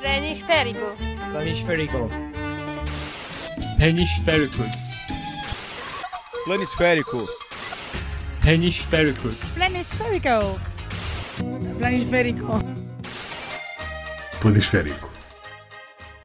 Planisférico. Planisférico. Planisférico. Planisférico. Planisférico. Planispherical. Planisférico. Planisférico.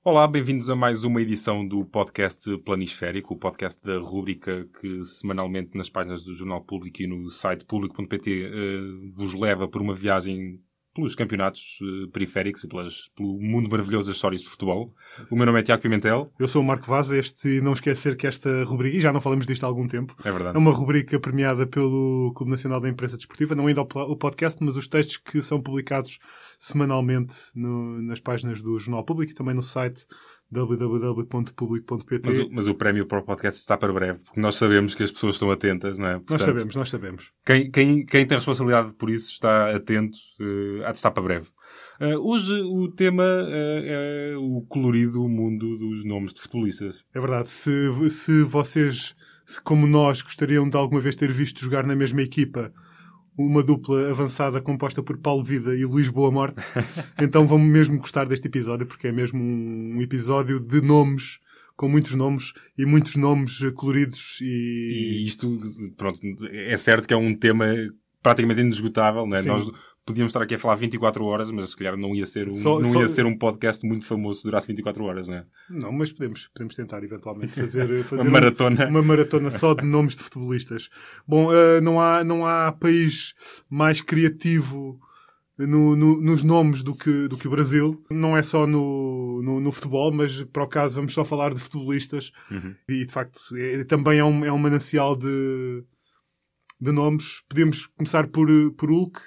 Olá, bem-vindos a mais uma edição do podcast Planisférico, o podcast da rúbrica que semanalmente nas páginas do Jornal Público e no site público.pt eh, vos leva por uma viagem pelos campeonatos eh, periféricos e pelas, pelo mundo maravilhoso das histórias de futebol. O meu nome é Tiago Pimentel. Eu sou o Marco Vaz, este não esquecer que esta rubrica, e já não falamos disto há algum tempo, É verdade. é uma rubrica premiada pelo Clube Nacional da Imprensa Desportiva, não ainda o podcast, mas os textos que são publicados semanalmente no- nas páginas do Jornal Público e também no site www.publico.pt. Mas o, mas o prémio para o podcast está para breve, porque nós sabemos que as pessoas estão atentas, não é? Nós Portanto, sabemos, nós sabemos. Quem, quem, quem tem responsabilidade por isso está atento, eh, há de estar para breve. Eh, hoje o tema eh, é o colorido mundo dos nomes de futebolistas. É verdade. Se, se vocês, se como nós, gostariam de alguma vez ter visto jogar na mesma equipa uma dupla avançada composta por Paulo Vida e Luís Boa Morte, então vão mesmo gostar deste episódio, porque é mesmo um episódio de nomes, com muitos nomes e muitos nomes coloridos e. E isto, pronto, é certo que é um tema praticamente inesgotável, não é? Nós podíamos estar aqui a falar 24 horas, mas se calhar não ia ser um, Só- não só- ia ser um podcast muito famoso se durasse 24 horas, não é? Não, mas podemos, podemos tentar eventualmente fazer, fazer Uma um- maratona. uma maratona só de nomes de futebolistas. Bom, eh, não, há, não há país mais criativo no- no- nos nomes do que, do que o Brasil. Não é só no, no, no futebol, mas para o caso vamos só falar de futebolistas. Uhum. E de facto é- também é um, é um manancial de, de nomes. Podemos começar por, por Hulk.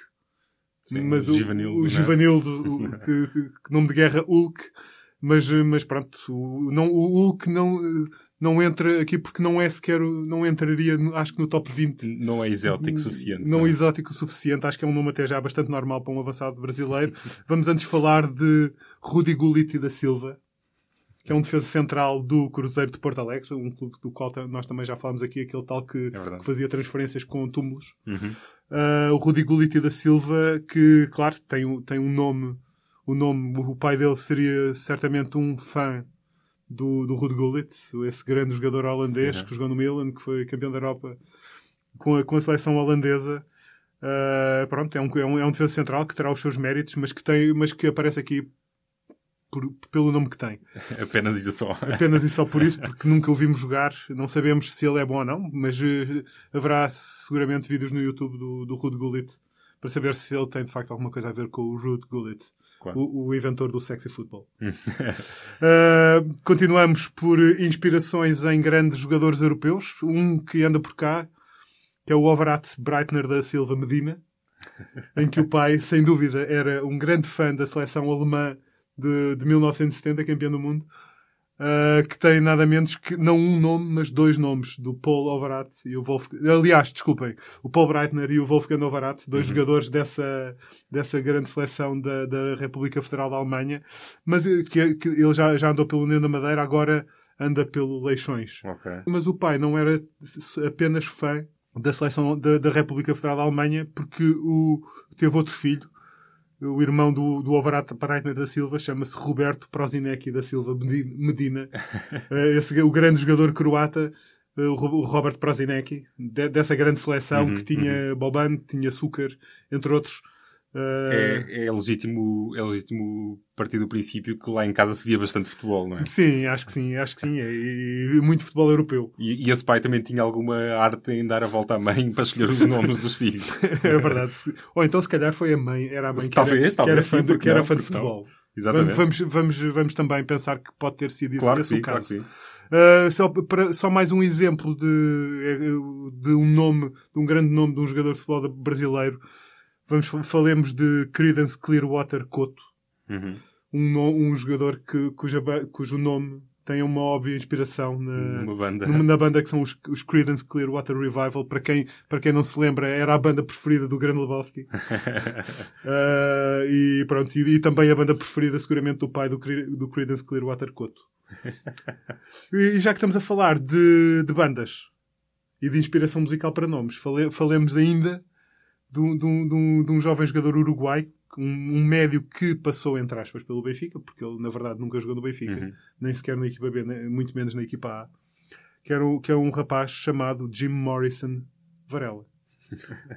Sim, mas o Givanildo, o né? Givanildo, que, que- nome de guerra Hulk, mas, mas pronto, o, não, o Hulk não, não entra aqui porque não é sequer, não entraria, no- acho que no top 20. Não é exótico o suficiente. Não é? é exótico o suficiente, acho que é um nome até já bastante normal para um avançado brasileiro. Vamos antes falar de Rudi Gullit da Silva, que é um defesa central do Cruzeiro de Porto Alegre, um clube do qual nós também já falamos aqui, aquele tal que, É que fazia transferências com túmulos. Uhum. Uh, o Rudi Gullit da Silva, que, claro, tem, um- tem um nome. O nome, o pai dele seria certamente um fã do, do Rudi Gullit, esse grande jogador holandês Sim. que jogou no Milan, que foi campeão da Europa com a, com a seleção holandesa. Uh, pronto, é um, é, um, é um defesa central que terá os seus méritos, mas que, tem, mas que aparece aqui por- pelo nome que tem. Apenas isso só. Apenas e só por isso, porque nunca o vimos jogar. Não sabemos se ele é bom ou não, mas eh, haverá seguramente vídeos no YouTube do, do Rude Gullit para saber se ele tem de facto alguma coisa a ver com o Rude Gullit, o, o inventor do sexy football. Uh, continuamos por inspirações em grandes jogadores europeus. Um que anda por cá, que é o Overat Breitner da Silva Medina, em que o pai, sem dúvida, era um grande fã da seleção alemã de, de 1970, campeão do mundo, uh, que tem nada menos que, não um nome, mas dois nomes, do Paul Overat e o Wolf... Aliás, desculpem, o Paul Breitner e o Wolfgang Overat, dois jogadores dessa, dessa grande seleção da, da República Federal da Alemanha, mas eh, que, que ele já, já andou pelo União da Madeira, agora anda pelo Leixões. Ok. Mas o pai não era apenas fã da seleção da, da República Federal da Alemanha, porque o, teve outro filho, o irmão do, do Overat Breitner da Silva, chama-se Roberto Prozinecki da Silva Medi- Medina. Eh, Esse, o grande jogador croata, eh, o Ro- o Robert Prozinecki, de- dessa grande seleção Uhum, que tinha Boban, tinha Açúcar, entre outros. Eh, É, é legítimo, é legítimo partir do princípio que lá em casa se via bastante futebol, não é? Sim, acho que sim, acho que sim. é, E, muito futebol europeu. E, e esse pai também tinha alguma arte em dar a volta à mãe para escolher os nomes dos filhos. É verdade. Ou então, se calhar, foi a mãe, era a mãe que Talvez, era, que talvez, era sim, fã, de, porque que era não, fã de não. futebol. Exatamente. Vamos, vamos, vamos também pensar que pode ter sido isso claro que esse sim, o claro que caso. sim. Uh, só, para- só mais um exemplo de, de um nome, de um grande nome de um jogador de futebol brasileiro. Vamos, falemos de Credence Clearwater Couto, Uhum. um, um jogador que, cuja, cujo nome tem uma óbvia inspiração na, banda. na banda que são os, os Creedence Clearwater Revival. Para quem, para quem não se lembra, era a banda preferida do Grande Lebowski. Uh, e pronto, e, e também a banda preferida, seguramente, do pai do, do Creedence Clearwater Couto. E já que estamos a falar de, de bandas e de inspiração musical para nomes, fale- falemos ainda de um, de um- de um- jovem jogador uruguai um, médio que passou, entre aspas, pelo Benfica, porque ele, na verdade, nunca jogou no Benfica, Uhum. nem sequer na equipa B, muito menos na equipa A, que, era um, que é um rapaz chamado Jim Morrison Varela.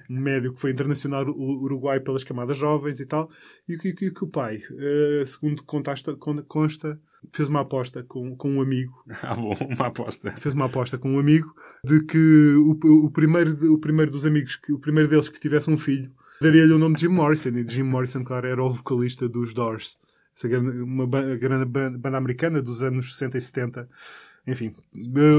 Um médio que foi internacional uruguai pelas camadas jovens e tal, e que, que, que o pai, eh, segundo contasta, con- consta, fez uma aposta com, com um amigo Ah, bom, uma aposta. fez uma aposta com um amigo de que o, o primeiro, o primeiro dos amigos, que, o primeiro deles que tivesse um filho, daria-lhe o nome de Jim Morrison. E Jim Morrison, claro, era o vocalista dos Doors. Essa grande- uma grande ban- banda americana dos anos 60 e 70. Enfim,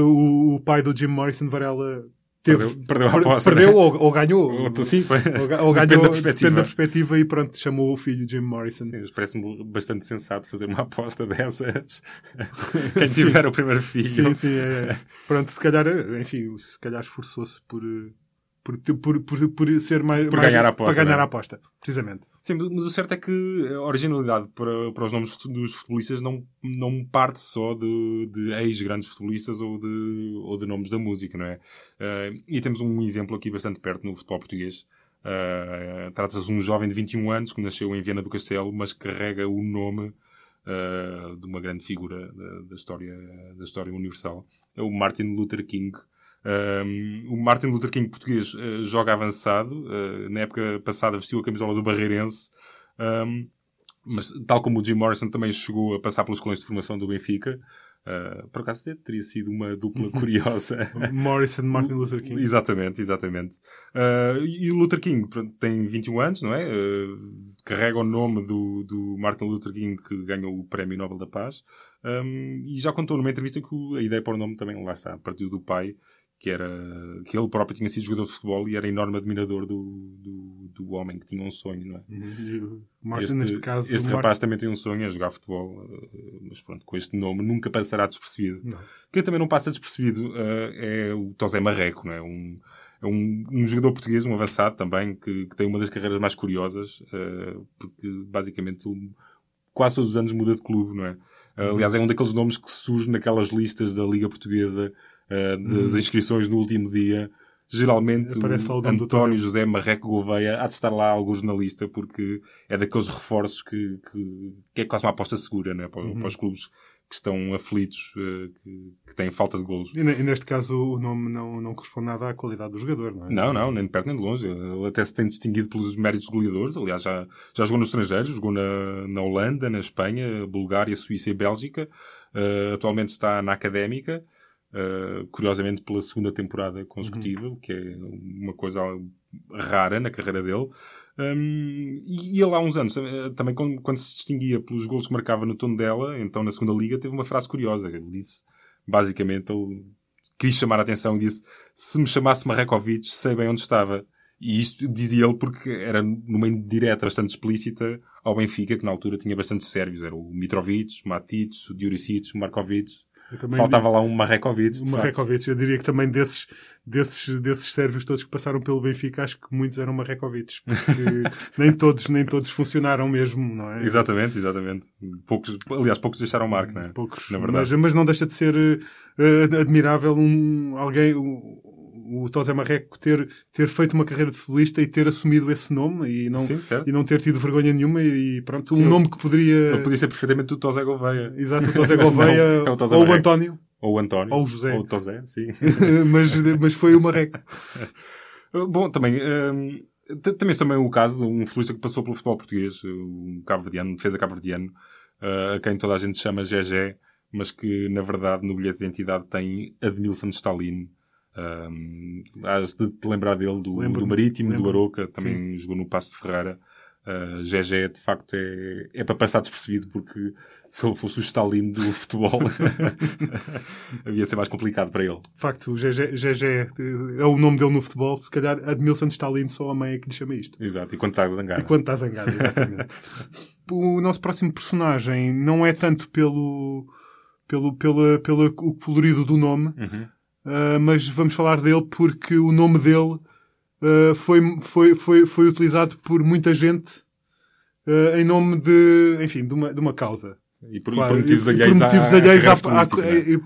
o, o pai do Jim Morrison, Varela, teve, Perdeu- perdeu aposta, perdeu né? ou, ou ganhou. Ou, sim, Ou, ou depende ganhou, da perspectiva. depende da perspectiva e pronto, chamou o filho Jim Morrison. Sim, parece-me bastante sensato fazer uma aposta dessas. Quem tiver o primeiro filho. Sim, sim. É, pronto, se calhar, enfim, se calhar esforçou-se por, eh, por, por, por, por ser mais. Por ganhar a aposta, Para ganhar não é? a aposta, precisamente. Sim, mas o certo é que a originalidade para, para os nomes dos futebolistas não, não parte só de, de ex-grandes futebolistas ou de, ou de nomes da música, não é? Eh, e temos um exemplo aqui bastante perto no futebol português. Eh, Trata-se de um jovem de 21 anos que nasceu em Viana do Castelo, mas carrega o nome eh, de uma grande figura da, da história, da história universal. É o Martin Luther King. Um, o Martin Luther King português eh, joga avançado. eh, na época passada vestiu a camisola do Barreirense. Um, mas, tal como o Jim Morrison também chegou a passar pelos colões de formação do Benfica. eh, por acaso teria sido uma dupla curiosa. Morrison, Martin Luther King. Exatamente, exatamente. Uh, e o Luther King tem 21 anos, não é? Uh, carrega o nome do, do Martin Luther King que ganhou o Prémio Nobel da Paz. Um, e já contou numa entrevista que a ideia para o nome também, lá está, partiu do pai, que era que ele próprio tinha sido jogador de futebol e era enorme admirador do, do, do homem que tinha um sonho, não é? Uhum. Martin, este neste caso. este rapaz também tem um sonho, é jogar futebol, uh, mas pronto, com este nome nunca passará despercebido. Não. Quem também não passa despercebido uh, é o Tosé Marreco, não é? Um, é um, um jogador português, um avançado também, que, que tem uma das carreiras mais curiosas, uh, porque basicamente quase todos os anos muda de clube, não é? Uh, aliás, é um daqueles nomes que surge naquelas listas da Liga Portuguesa, uh, das inscrições no último dia. Geralmente, António José Marreco Gouveia há de estar lá alguns na lista, porque é daqueles reforços que, que, que é quase uma aposta segura, né? para, para os clubes que estão aflitos, uh, que, têm falta de golos. E, e neste caso o nome não, não corresponde nada à qualidade do jogador, não é? Não, não, nem de perto nem de longe. Ele até se tem distinguido pelos méritos goleadores. Aliás, já, já jogou no estrangeiro, jogou na, na Holanda, na Espanha, Bulgária, Suíça e Bélgica. Uh, atualmente está na Académica, uh, curiosamente pela segunda temporada consecutiva, o que é uma coisa rara na carreira dele. Um, e, e ele há uns anos, eh, também quando, quando se distinguia pelos golos que marcava no tom dela, então na segunda liga, teve uma frase curiosa. Ele disse, basicamente, ele quis chamar a atenção e disse se me chamasse Marrekovic, sei bem onde estava. E isto dizia ele porque era numa indireta bastante explícita ao Benfica, que na altura tinha bastantes sérvios. Era o Mitrovic, o Matic, o Diuricic, o Markovic. Faltava lá um O facto. Marrekovic, eu diria que também desses, desses, desses sérvios todos que passaram pelo Benfica, acho que muitos eram Marrekovics, porque nem todos, nem todos funcionaram mesmo, não é? Exatamente, exatamente. Poucos, aliás, poucos deixaram marca, não é? Poucos, Na verdade. mas, mas não deixa de ser eh, admirável um, alguém, o, o Tosé Marreco ter, ter feito uma carreira de futebolista e ter assumido esse nome e não, Sim, e não ter tido vergonha nenhuma e pronto, Sim, um nome que poderia... Podia ser perfeitamente o Tosé Gouveia. Exato, o Tosé Mas não, Gouveia é o Tosé ou o. António, Ou o António. Ou o José. Ou o Tosé, sim. mas, mas foi o Marreco. Bom, também, hum, também também é o caso, um futebolista que passou pelo futebol português, um cabo-verdiano, defesa cabo-verdiano, uh, a quem toda a gente chama GG, mas que, na verdade, no bilhete de identidade tem Admilson Stalin. Um, has de te lembrar dele do, do Marítimo, do lembro-me. Aroca, também jogou no Passo de Ferreira. Uh, GG, de facto, é, é para passar despercebido, porque se ele fosse o Stalin do futebol, havia ser mais complicado para ele. De facto, o GG, GG é o nome dele no futebol. Se calhar Admilson Stalin só a mãe é que lhe chama isto. Exato, e quando estás a zangar. E quando está zangado, exatamente. o nosso próximo personagem não é tanto pelo, pelo, pela, pelo colorido do nome, Uhum. Ah, mas vamos falar dele porque o nome dele ah, foi, foi, foi, foi utilizado por muita gente ah, em nome de, enfim, de uma, de uma causa. E por, Claro, por motivos alheios, por motivos alheios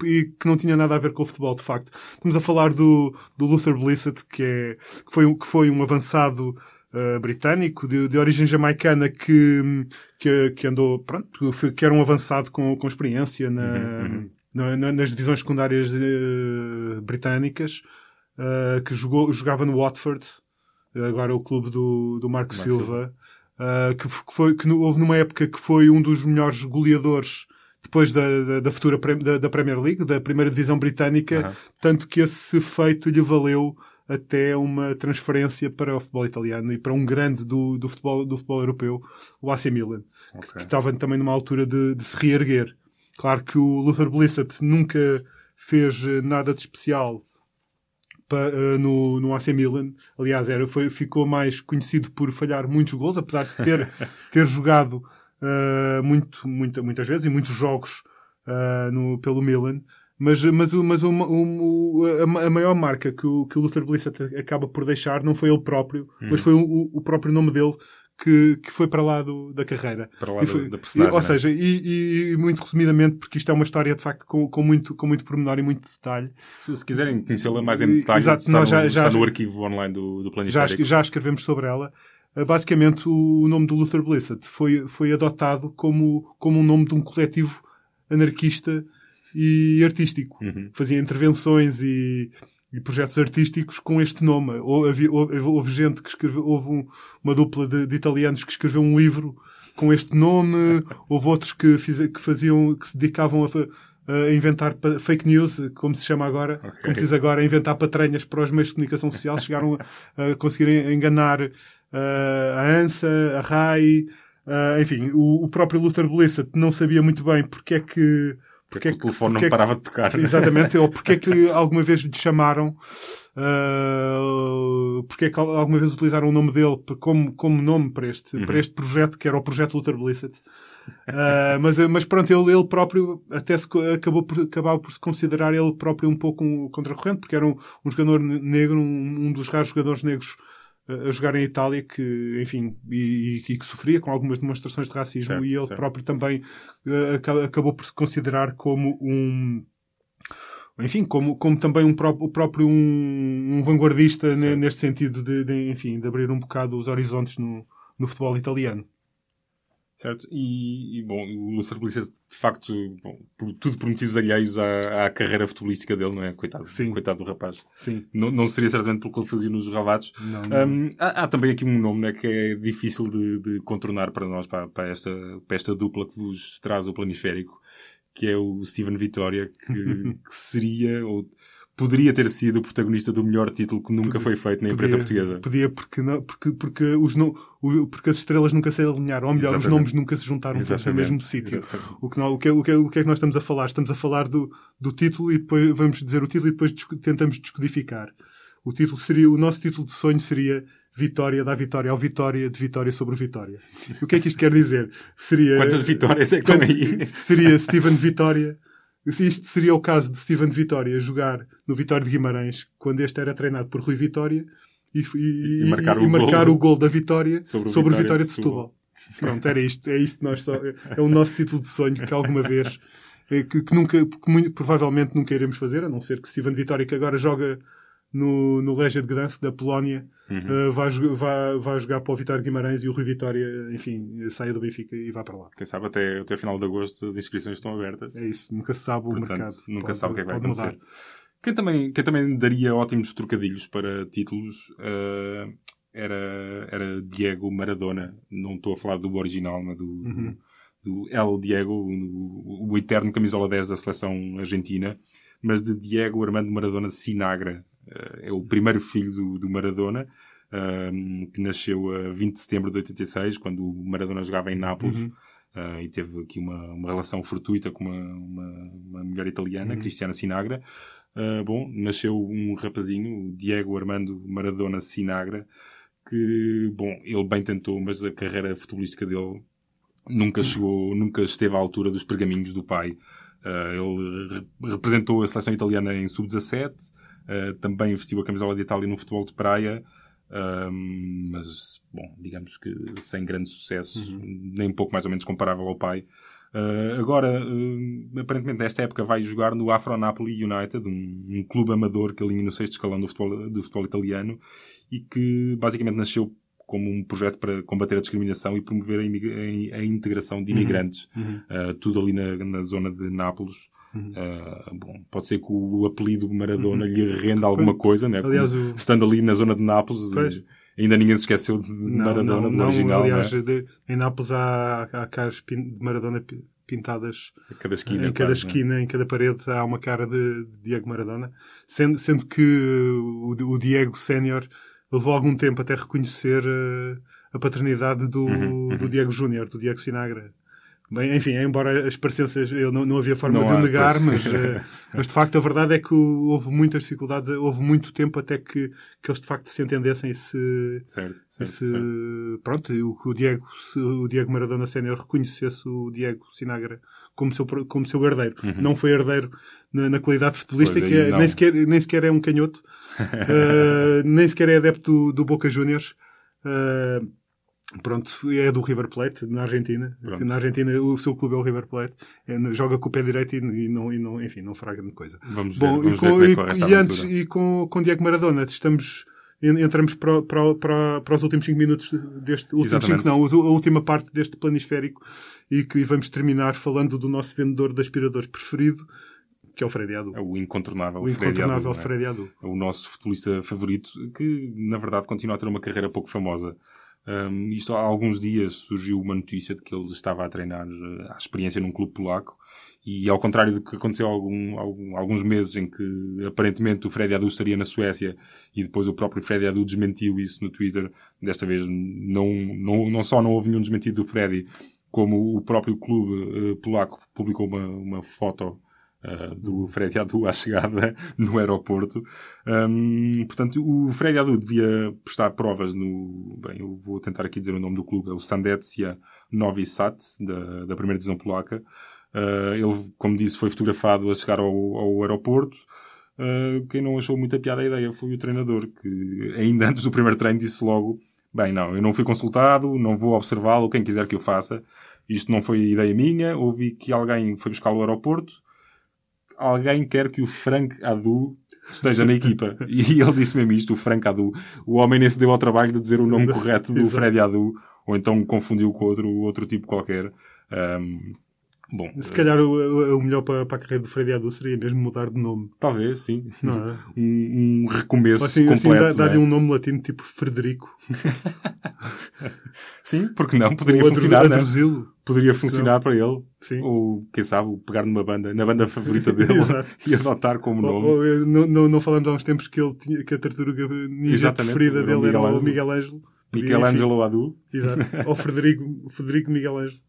e, e que não tinha nada a ver com o futebol, de facto. Estamos a falar do, do Luther Blissett, que, é, que, foi, um- que foi um avançado uh, britânico, de, de, origem jamaicana, que, que, que, andou, pronto, que era um avançado com, com experiência na, uhum, uhum. Na, na, nas divisões secundárias uh, britânicas, uh, que jogou, jogava no Watford, agora o clube do, do Marco, Marco Silva, Silva. que, foi, que houve numa época que foi um dos melhores goleadores depois da, da, da futura da, da, Premier League, da primeira divisão britânica, uhum. tanto que esse feito lhe valeu até uma transferência para o futebol italiano e para um grande do, do, futebol, do futebol europeu, o AC Milan, okay. que, que, estava também numa altura de, de, se reerguer. Claro que o Luther Blissett nunca fez eh, nada de especial para, uh, eh, no, no AC Milan. Aliás, era, foi, ficou mais conhecido por falhar muitos gols, apesar de ter, ter jogado uh, muito, muito, muitas vezes e muitos jogos uh, no, pelo Milan. Mas, mas, mas o, o, a, maior marca que o, que o Luther Bliss acaba por deixar não foi ele próprio, hum. mas foi o, o, próprio nome dele que, que foi para lá do, da carreira. Para lá foi, da personagem. E, ou seja, e, e, muito resumidamente, porque isto é uma história de facto com, com, muito, com muito pormenor e muito detalhe. Se, se quiserem conhecê-la mais em detalhe, Exato, está, nós já, no, já, está no arquivo online do, do Planisférico. Já, já escrevemos sobre ela. Uh, basicamente, o, o nome do Luther Blissett foi, foi adotado como, como um nome de um coletivo anarquista e artístico. Uhum. Fazia intervenções e, e, projetos artísticos com este nome. Houve, houve, houve gente que escreveu, houve um, uma dupla de, de, italianos que escreveu um livro com este nome, houve outros que, fiz, que faziam, que se dedicavam a, a inventar fake news, como se chama agora, okay. como se diz agora, a inventar patranhas para os meios de comunicação social, chegaram a, a conseguir enganar uh, a ANSA, a RAI, uh, enfim, o, o, próprio Luther Blissett não sabia muito bem porque é que porque, é que o telefone porque não parava de tocar. Exatamente, ou porque é que alguma vez lhe chamaram, uh, porque é que alguma vez utilizaram o nome dele como, como nome para este, uhum. para este projeto, que era o projeto Luther Blissett. Uh, mas, mas pronto, ele, ele próprio até se, acabou por, acabava por se considerar ele próprio um pouco um contracorrente, porque era um, um jogador negro, um, um dos raros jogadores negros a jogar em Itália que, enfim, e, e, que sofria com algumas demonstrações de racismo certo, e ele certo. próprio também uh, acabou por se considerar como um enfim, como, como também um pró o próprio um, um vanguardista neste sentido de, de, enfim, de abrir um bocado os horizontes no, no futebol italiano. Certo? E, e, bom, o Lúcio Polícia, de facto, bom, por, tudo por motivos alheios à, à, carreira futebolística dele, não é? Coitado, Sim. coitado do rapaz. Sim. Não, não seria certamente pelo que ele fazia nos ravados. Não, não. Um, há, há, também aqui um nome né, que é difícil de, de contornar para nós, para, para, esta, para esta dupla que vos traz o planisférico, que é o Steven Vitória, que, que seria, ou poderia ter sido o protagonista do melhor título que nunca foi feito na imprensa podia, portuguesa. Podia, porque, não, porque, porque, os no, porque as estrelas nunca se alinharam, ou melhor, Exatamente. os nomes nunca se juntaram todos no mesmo sítio. O que, não, o, que, o, que, o que é que nós estamos a falar? Estamos a falar do, do título e depois vamos dizer o título e depois tentamos descodificar. O título seria, o nosso título de sonho seria Vitória da Vitória ao Vitória de Vitória sobre Vitória. O que é que isto quer dizer? Seria. Quantas vitórias é que estão aí? Seria Steven Vitória isto seria o caso de Steven de Vitória jogar no Vitória de Guimarães, quando este era treinado por Rui Vitória, e, e, e marcar, o, e marcar gol, o gol da Vitória sobre, sobre o Vitória de Setúbal. Pronto, era isto. É isto nós só, é o nosso título de sonho que alguma vez, é, que, que nunca, que muito, provavelmente nunca iremos fazer, a não ser que Steven de Vitória, que agora joga no, no Legia de Gdansk, da Polónia, uhum. uh, vai, vai, vai jogar para o Vitória Guimarães e o Rui Vitória, enfim, saia do Benfica e vá para lá. Quem sabe até, até final de agosto as inscrições estão abertas. É isso, nunca se sabe Portanto, o mercado. Nunca pode, sabe o que é que vai acontecer. Mudar. Quem também, quem também daria ótimos trocadilhos para títulos uh, era, era Diego Maradona. Não estou a falar do original, mas do, uhum. do, do El Diego, o, o eterno camisola 10 da seleção argentina, mas de Diego Armando Maradona Sinagra, é o primeiro filho do, do Maradona, que nasceu a 20 de setembro de 86, quando o Maradona jogava em Nápoles. Uhum. Uh, e teve aqui uma, uma relação fortuita com uma, uma, uma mulher italiana, uhum. Cristiana Sinagra. Uh, bom, nasceu um rapazinho, Diego Armando Maradona Sinagra, que, bom, ele bem tentou, mas a carreira futebolística dele nunca chegou, nunca esteve à altura dos pergaminhos do pai. Uh, ele re representou a seleção italiana em sub-17, Uh, também vestiu a camisola de Itália no futebol de praia, uh, mas, bom, digamos que sem grande sucesso, uhum. nem um pouco mais ou menos comparável ao pai. Uh, agora, aparentemente, nesta época vai jogar no Afro Napoli United, um, um clube amador que alinha no sexto escalão do futebol, do futebol italiano e que basicamente nasceu como um projeto para combater a discriminação e promover a, a integração de imigrantes. Uhum. Uh, tudo ali na, na zona de Nápoles. Uh, bom, pode ser que o apelido Maradona lhe renda alguma coisa, né? Uhum. Aliás, o- estando ali na zona de Nápoles, Pois. ainda ninguém se esqueceu de Não, Maradona, não, do não, original, aliás, né? de- em Nápoles há, há caras de Maradona pi- pintadas a cada esquina. em cada né? esquina, em cada parede há uma cara de, de Diego Maradona, sendo, sendo que o, o Diego Sénior levou algum tempo até reconhecer eh, a paternidade do, Uhum, do Diego Júnior, do Diego Sinagra. Bem, enfim, embora as parecenças eu não, não havia forma Não de há, negar, pois. mas, eh, mas de facto a verdade é que houve muitas dificuldades, houve muito tempo até que, que eles de facto se entendessem e se, Certo, certo, se certo. pronto, o, o Diego, o Diego Maradona Sénior reconhecesse o Diego Sinagra como seu, como seu herdeiro. Não foi herdeiro na, na qualidade futebolística, Uhum. Nem, sequer, nem sequer é um canhoto, eh, nem sequer é adepto do, do Boca Juniors. Eh, Pronto, é do River Plate, na Argentina. Pronto. Na Argentina, o seu clube é o River Plate. É, joga com o pé direito e, e não, e não, enfim, não fará grande coisa. Vamos ver, Bom, vamos e, ver com, como é e- corre esta e antes, aventura. e com, com Diego Maradona, estamos, en- entramos para, para, para, para os últimos 5 minutos deste, Exatamente. 5 não, a última parte deste planisférico e que vamos terminar falando do nosso vendedor de aspiradores preferido, que é o Freddy Adu. É o incontornável, o Freddy incontornável Adu, é? Freddy Adu. é o nosso futebolista favorito, que na verdade continua a ter uma carreira pouco famosa. Um, isto há alguns dias surgiu uma notícia de que ele estava a treinar eh, à experiência num clube polaco. E ao contrário do que aconteceu algum, algum- alguns meses em que aparentemente o Freddy Adu estaria na Suécia e depois o próprio Freddy Adu desmentiu isso no Twitter, desta vez não, não, não só não houve nenhum desmentido do Freddy, como o próprio clube eh, polaco publicou uma, uma foto uh, do Freddy Adu à chegada no aeroporto. Um, portanto, o Freddy Adu devia prestar provas no... Bem, eu vou tentar aqui dizer o nome do clube. É o Sandecia Novi Sad, da, da primeira divisão polaca. Uh, ele, como disse, foi fotografado a chegar ao, ao aeroporto. Uh, quem não achou muita piada a ideia foi o treinador, que ainda antes do primeiro treino disse logo bem, não, eu não fui consultado, não vou observá-lo, quem quiser que eu faça. Isto não foi ideia minha, ouvi que alguém foi buscá-lo ao aeroporto, alguém quer que o Frank Adu esteja na equipa. E ele disse mesmo isto, o Frank Adu. O homem nem se deu ao trabalho de dizer o nome correto do. Freddy Adu, ou então confundiu com outro, outro tipo qualquer. Um, bom, Se calhar o, o- o melhor para, para a carreira do Freddy Adu seria mesmo mudar de nome. talvez, sim. Não é? Um, um recomeço Assim, assim completo. dá- não é? dar-lhe um nome latino tipo Frederico. Sim, porque não? Poderia Ou Adru- funcionar, né? Adruzilo. Poderia funcionar para ele. Sim. Ou, quem sabe, pegar numa banda, na banda favorita dele e adotar como Ou- nome. ou, eh, não, não, não falamos há uns tempos que, ele tinha, que a tartaruga ninja Exatamente, preferida era o dele era Miguel o Ângelo. Miguel Ângelo. Podia, Michelangelo Adu. Exato. Ou Frederico, Frederico Miguel Ângelo.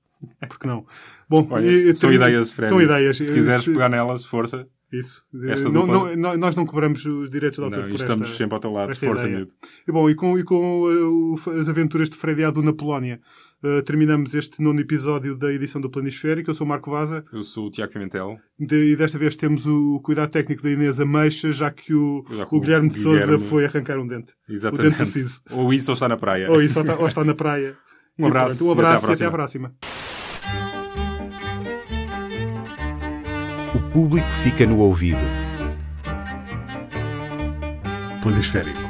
Porque não? Bom, Olha, e- são termino- ideias, Freddy. São ideias. Se quiseres Se- pegar nelas, força. Isso. não, não- nós não cobramos os direitos de autor Não, estamos esta- sempre ao teu lado. Força, miúdo. E bom, e com, e com uh, o- as aventuras de Freddy Adu na Polónia, uh, terminamos este nono episódio da edição do Planisférico. Eu sou o Marco Vaza Eu sou o Tiago Pimentel. de- e desta vez temos o cuidado técnico da Inês Ameixa, já que o, Já que o Guilherme de Souza foi arrancar um dente. O Exatamente. dente do. Ou isso ou está na praia. Ou, isso, ou, está, ou está na praia. Um E abraço pronto, um e até à abraço e até à próxima. O público fica no ouvido. Planisférico.